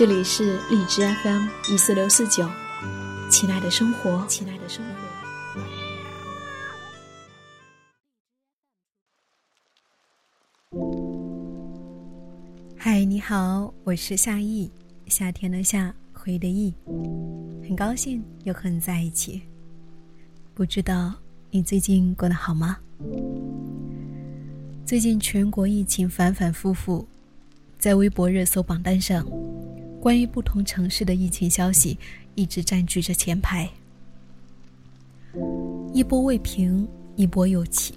这里是荔枝 FM 一四六四九，亲爱的生活，亲爱的生活。嗨，你好，我是夏意，夏天的夏，回的意，很高兴又和你在一起。不知道你最近过得好吗？最近全国疫情反反复复，在微博热搜榜单上。关于不同城市的疫情消息，一直占据着前排。一波未平，一波又起。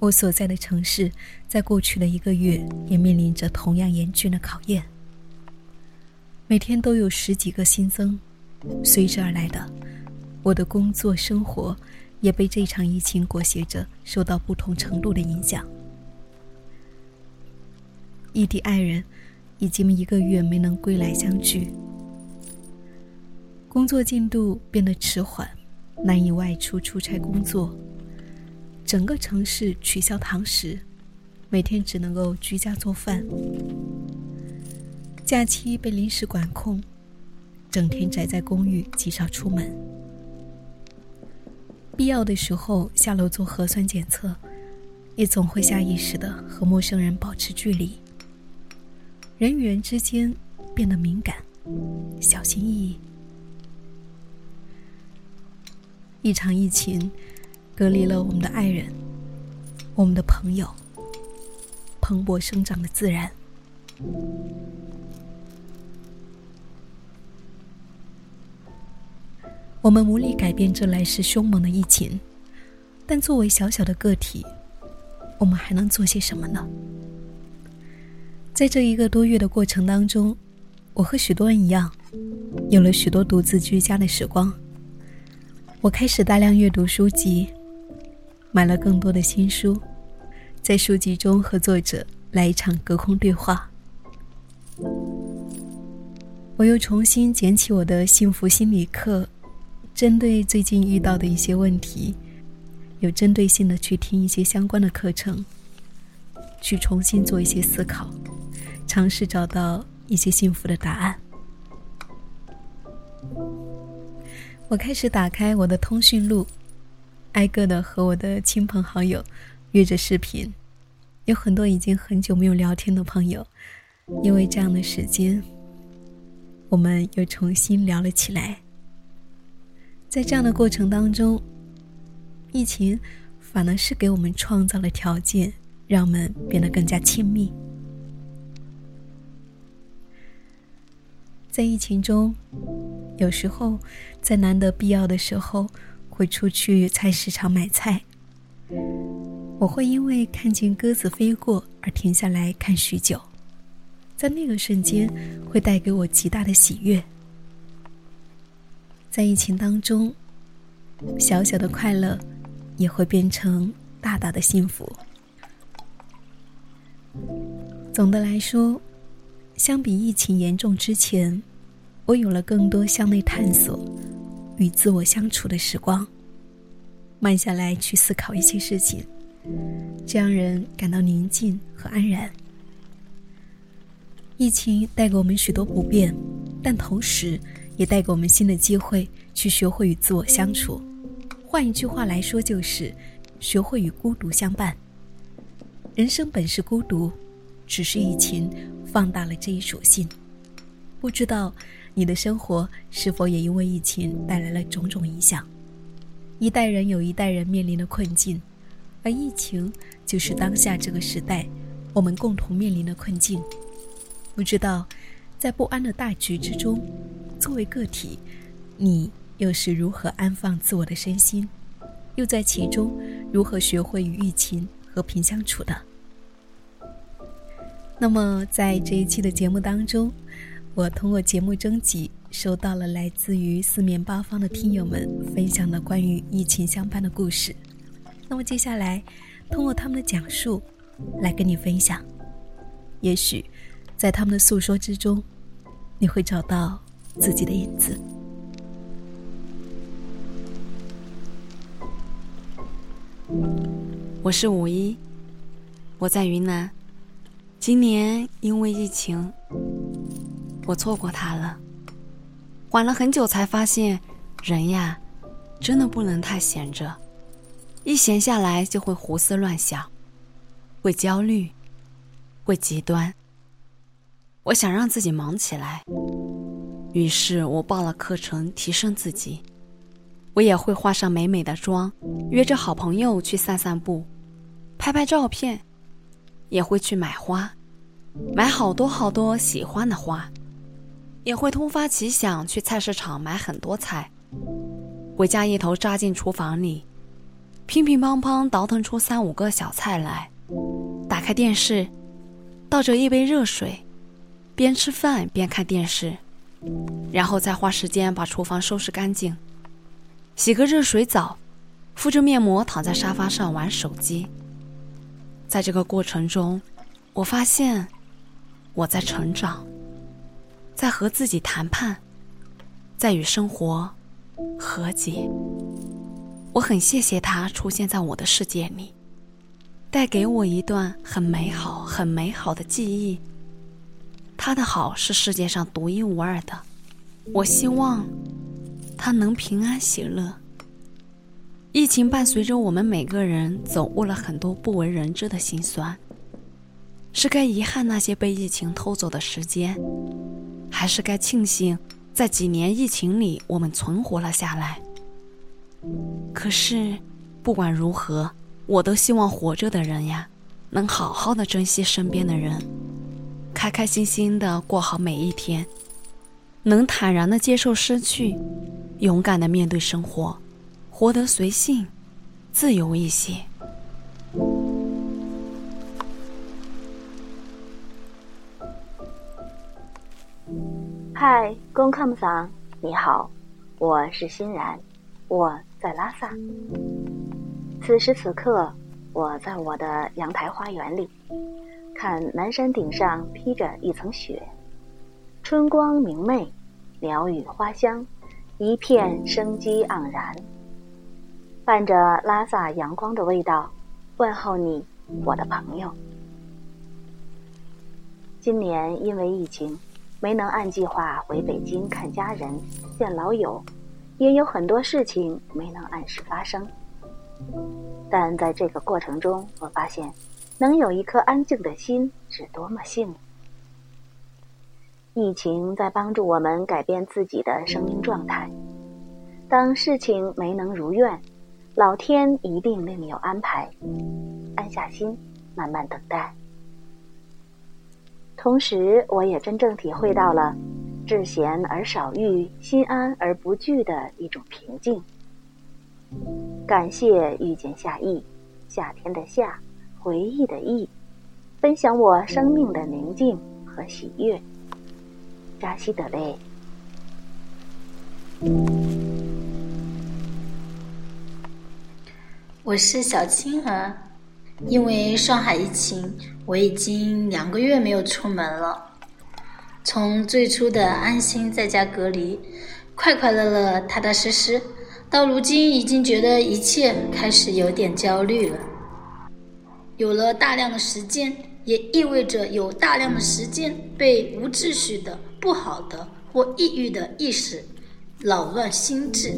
我所在的城市，在过去的一个月，也面临着同样严峻的考验。每天都有十几个新增，随之而来的，我的工作生活，也被这场疫情裹挟着，受到不同程度的影响。异地爱人。已经一个月没能归来相聚，工作进度变得迟缓，难以外出出差工作。整个城市取消堂食，每天只能够居家做饭。假期被临时管控，整天宅在公寓，极少出门。必要的时候下楼做核酸检测，也总会下意识的和陌生人保持距离。人与人之间变得敏感、小心翼翼。一场疫情隔离了我们的爱人、我们的朋友、蓬勃生长的自然。我们无力改变这来势凶猛的疫情，但作为小小的个体，我们还能做些什么呢？在这一个多月的过程当中，我和许多人一样，有了许多独自居家的时光。我开始大量阅读书籍，买了更多的新书，在书籍中和作者来一场隔空对话。我又重新捡起我的幸福心理课，针对最近遇到的一些问题，有针对性的去听一些相关的课程，去重新做一些思考。尝试找到一些幸福的答案。我开始打开我的通讯录，挨个的和我的亲朋好友约着视频。有很多已经很久没有聊天的朋友，因为这样的时间，我们又重新聊了起来。在这样的过程当中，疫情反而是给我们创造了条件，让我们变得更加亲密。在疫情中，有时候在难得必要的时候，会出去菜市场买菜。我会因为看见鸽子飞过而停下来看许久，在那个瞬间会带给我极大的喜悦。在疫情当中，小小的快乐也会变成大大的幸福。总的来说。相比疫情严重之前，我有了更多向内探索与自我相处的时光，慢下来去思考一些事情，这让人感到宁静和安然。疫情带给我们许多不便，但同时也带给我们新的机会，去学会与自我相处。换一句话来说，就是学会与孤独相伴。人生本是孤独，只是疫情。放大了这一属性，不知道你的生活是否也因为疫情带来了种种影响？一代人有一代人面临的困境，而疫情就是当下这个时代我们共同面临的困境。不知道在不安的大局之中，作为个体，你又是如何安放自我的身心？又在其中如何学会与疫情和平相处的？那么，在这一期的节目当中，我通过节目征集，收到了来自于四面八方的听友们分享的关于疫情相伴的故事。那么接下来，通过他们的讲述，来跟你分享。也许，在他们的诉说之中，你会找到自己的影子。我是五一，我在云南。今年因为疫情。我错过他了，缓了很久才发现，人呀，真的不能太闲着，一闲下来就会胡思乱想，会焦虑，会极端。我想让自己忙起来，于是我报了课程提升自己。我也会化上美美的妆，约着好朋友去散散步，拍拍照片，也会去买花，买好多好多喜欢的花。也会突发奇想去菜市场买很多菜，回家一头扎进厨房里，乒乒乓乓倒腾出三五个小菜来，打开电视，倒着一杯热水，边吃饭边看电视，然后再花时间把厨房收拾干净，洗个热水澡，敷着面膜躺在沙发上玩手机。在这个过程中，我发现我在成长。在和自己谈判，在与生活和解。我很谢谢他出现在我的世界里，带给我一段很美好、很美好的记忆。他的好是世界上独一无二的。我希望他能平安喜乐。疫情伴随着我们每个人走过了很多不为人知的辛酸，是该遗憾那些被疫情偷走的时间。还是该庆幸，在几年疫情里，我们存活了下来。可是，不管如何，我都希望活着的人呀，能好好的珍惜身边的人，开开心心的过好每一天，能坦然的接受失去，勇敢的面对生活，活得随性、自由一些。嗨，公康桑，你好，我是欣然，我在拉萨。此时此刻，我在我的阳台花园里，看南山顶上披着一层雪，春光明媚，鸟语花香，一片生机盎然，伴着拉萨阳光的味道，问候你，我的朋友。今年因为疫情。没能按计划回北京看家人、见老友，也有很多事情没能按时发生。但在这个过程中，我发现，能有一颗安静的心是多么幸运。疫情在帮助我们改变自己的生命状态。当事情没能如愿，老天一定另有安排。安下心，慢慢等待。同时，我也真正体会到了“至闲而少欲，心安而不惧”的一种平静。感谢遇见夏意，夏天的夏，回忆的忆，分享我生命的宁静和喜悦。扎西德勒，我是小青儿。因为上海疫情，我已经两个月没有出门了。从最初的安心在家隔离，快快乐乐、踏踏实实，到如今已经觉得一切开始有点焦虑了。有了大量的时间，也意味着有大量的时间被无秩序的、不好的或抑郁的意识扰乱心智。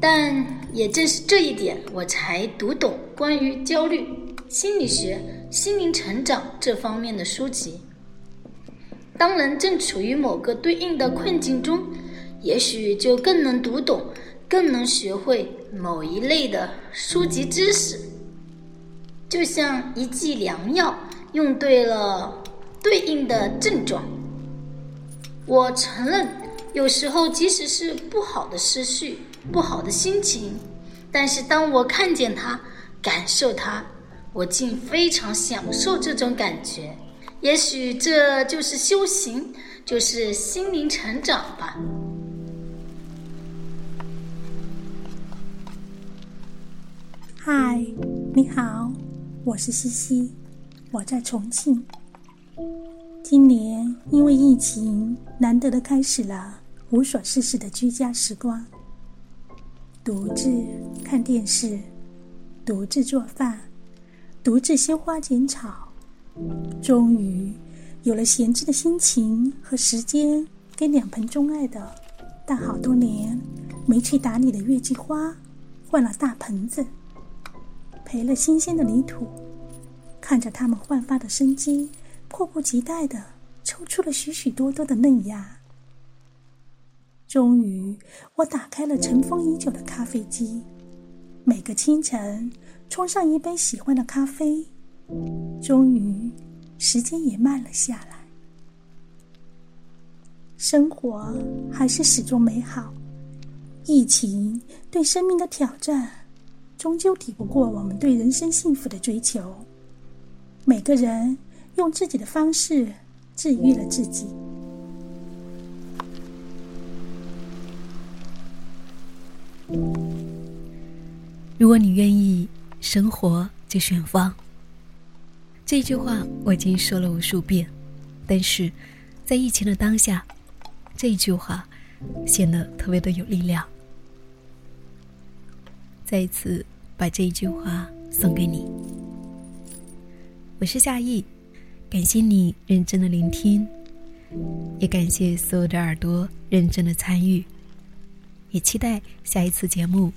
但也正是这一点，我才读懂关于焦虑心理学、心灵成长这方面的书籍。当人正处于某个对应的困境中，也许就更能读懂、更能学会某一类的书籍知识。就像一剂良药，用对了对应的症状。我承认，有时候即使是不好的思绪。不好的心情，但是当我看见它，感受它，我竟非常享受这种感觉。也许这就是修行，就是心灵成长吧。嗨，你好，我是西西，我在重庆。今年因为疫情，难得的开始了无所事事的居家时光，独自看电视，独自做饭，独自修花剪草，终于有了闲置的心情和时间，给两盆钟爱的但好多年没去打理的月季花换了大盆子。培了新鲜的泥土，看着它们焕发的生机，迫不及待的抽出了许许多多的嫩芽。终于，我打开了尘封已久的咖啡机，每个清晨冲上一杯喜欢的咖啡。终于，时间也慢了下来。生活还是始终美好，疫情对生命的挑战。终究抵不过我们对人生幸福的追求。每个人用自己的方式治愈了自己。如果你愿意，生活就选方。这句话我已经说了无数遍，但是在疫情的当下，这句话显得特别的有力量。再一次把这一句话送给你。我是夏意，感谢你认真的聆听，也感谢所有的耳朵认真的参与，也期待下一次节目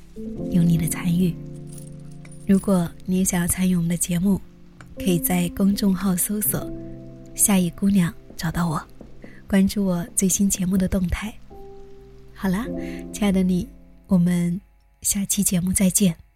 有你的参与。如果你也想要参与我们的节目，可以在公众号搜索“夏意姑娘”找到我，关注我最新节目的动态。好啦，亲爱的你，我们。下期节目再见。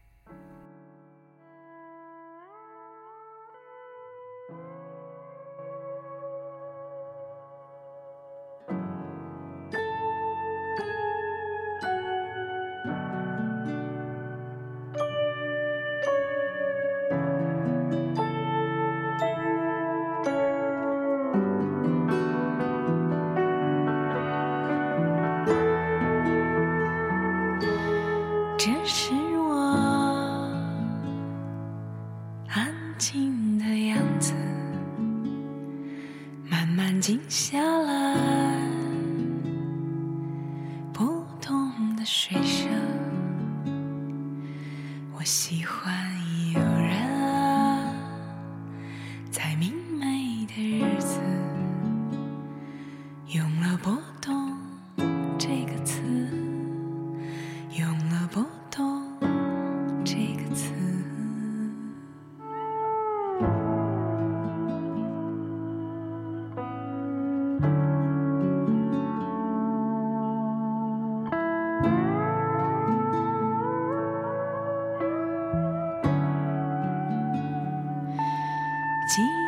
是小